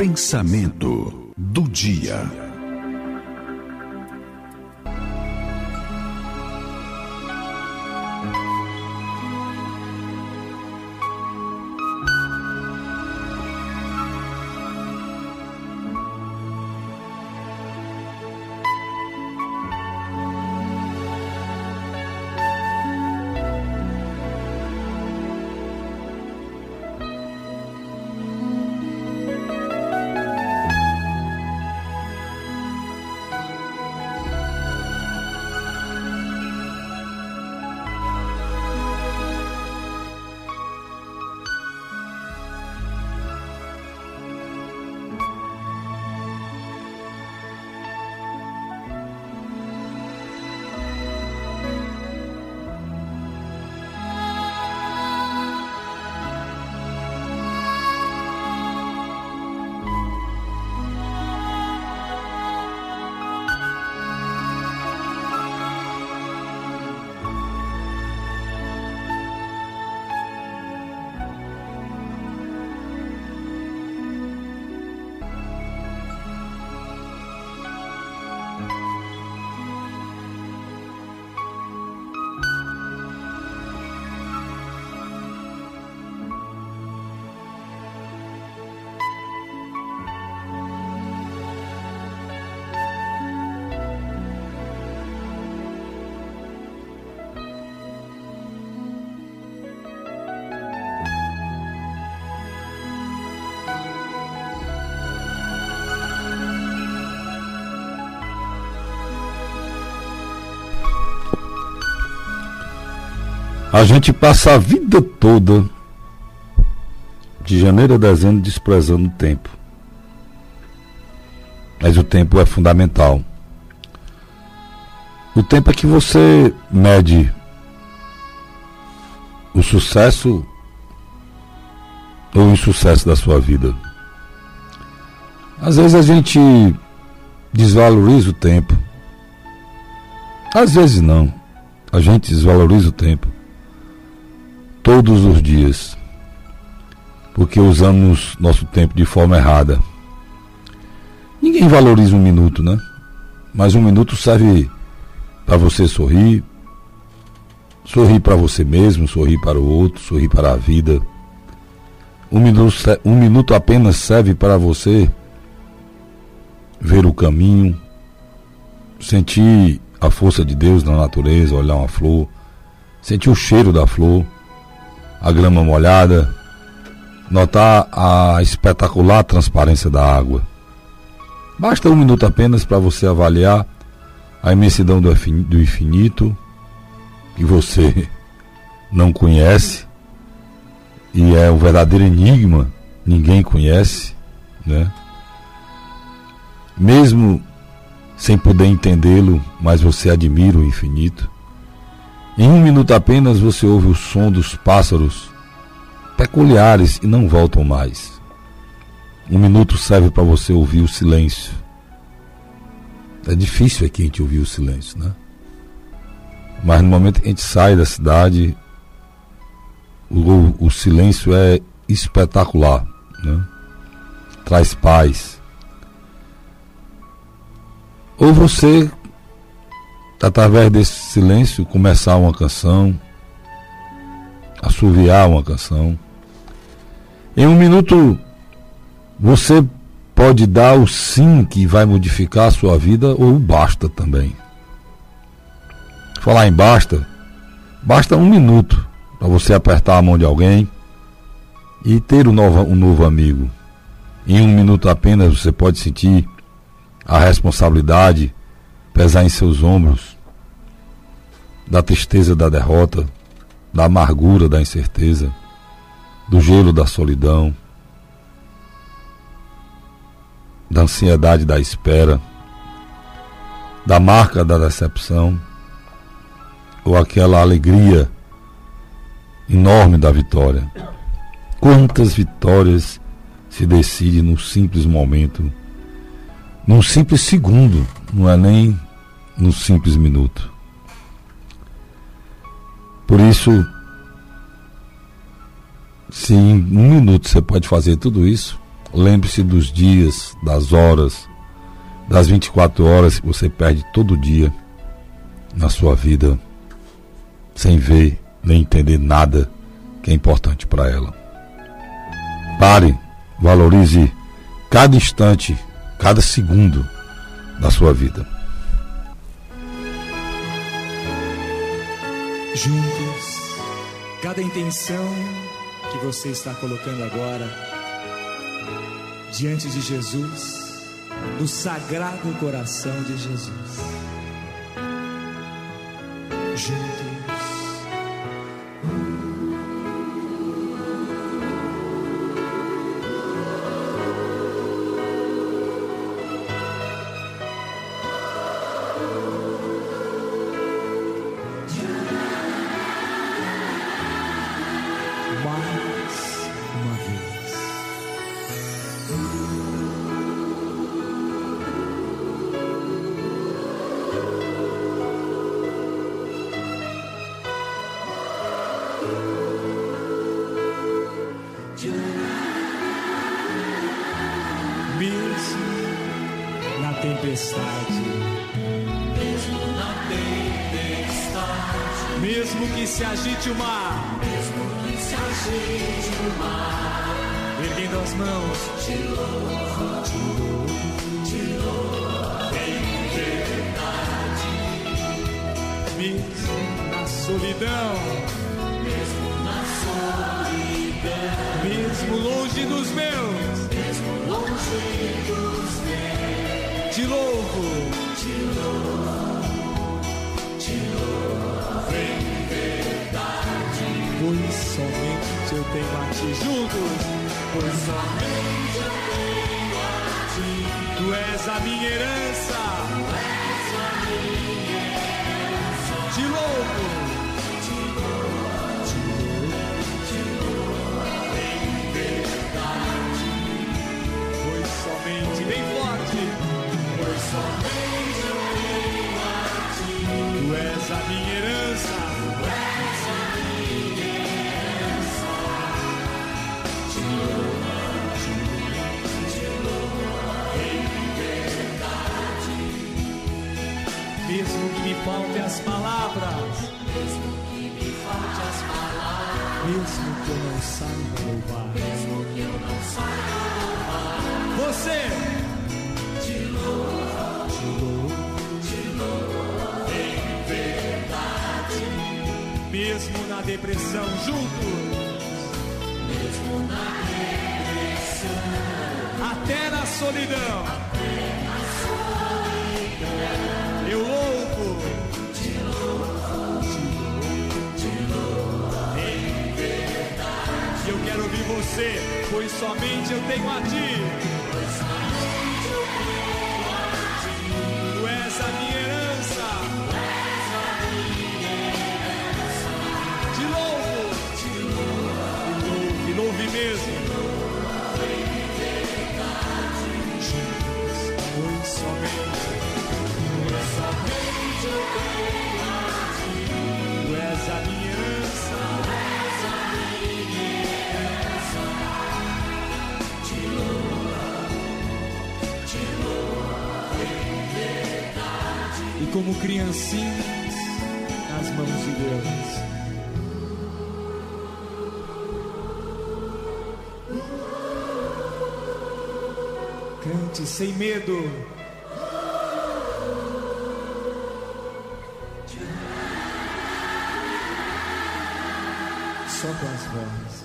Pensamento do dia. A gente passa a vida toda, de janeiro a dezembro, desprezando o tempo. Mas o tempo é fundamental. O tempo é que você mede o sucesso ou o insucesso da sua vida. Às vezes a gente desvaloriza o tempo. Às vezes não. A gente desvaloriza o tempo todos os dias, porque usamos nosso tempo de forma errada. Ninguém valoriza um minuto, né? Mas um minuto serve para você sorrir, sorrir para você mesmo, sorrir para o outro, sorrir para a vida. Um minuto, um minuto apenas serve para você ver o caminho, sentir a força de Deus na natureza, olhar uma flor, sentir o cheiro da flor a grama molhada, notar a espetacular transparência da água. Basta um minuto apenas para você avaliar a imensidão do infinito que você não conhece e é um verdadeiro enigma, ninguém conhece, né? Mesmo sem poder entendê-lo, mas você admira o infinito. Em um minuto apenas você ouve o som dos pássaros peculiares e não voltam mais. Um minuto serve para você ouvir o silêncio. É difícil aqui a gente ouvir o silêncio, né? Mas no momento que a gente sai da cidade, o, o silêncio é espetacular, né? Traz paz. Ou você através desse silêncio, começar uma canção, assoviar uma canção. Em um minuto, você pode dar o sim que vai modificar a sua vida ou o basta também. Falar em basta, basta um minuto para você apertar a mão de alguém e ter um novo, um novo amigo. Em um minuto apenas você pode sentir a responsabilidade pesar em seus ombros, da tristeza da derrota, da amargura da incerteza, do gelo da solidão, da ansiedade da espera, da marca da decepção, ou aquela alegria enorme da vitória. Quantas vitórias se decide num simples momento, num simples segundo não é nem num simples minuto. Por isso, se em um minuto você pode fazer tudo isso, Lembre-se dos dias, das horas, das 24 horas que você perde todo dia na sua vida sem ver nem entender nada que é importante para ela. Pare, valorize cada instante, cada segundo da sua vida. Juntos, cada intenção que você está colocando agora diante de Jesus, no sagrado coração de Jesus. Juntos. Tempestade. Mesmo na tempestade. Mesmo que se agite o mar. Mesmo que se agite o mar. Erguendo as mãos. Te louvo, te louvo, te louvo. Em verdade. Mesmo na solidão. Mesmo na solidão. Mesmo longe dos meus. Te louvo, te louvo, te louvo em verdade. Pois somente eu tenho a ti juntos, pois somente eu tenho a ti. Tu és a minha herança, Faltem as palavras, mesmo que me falte as palavras, mesmo que eu não saiba louvar, mesmo que eu não saiba louvar, você! Mesmo na depressão juntos, mesmo na depressão, até na solidão, somente eu tenho a ti. Como criancinhas nas mãos de Deus. Cante sem medo. Só com as vozes.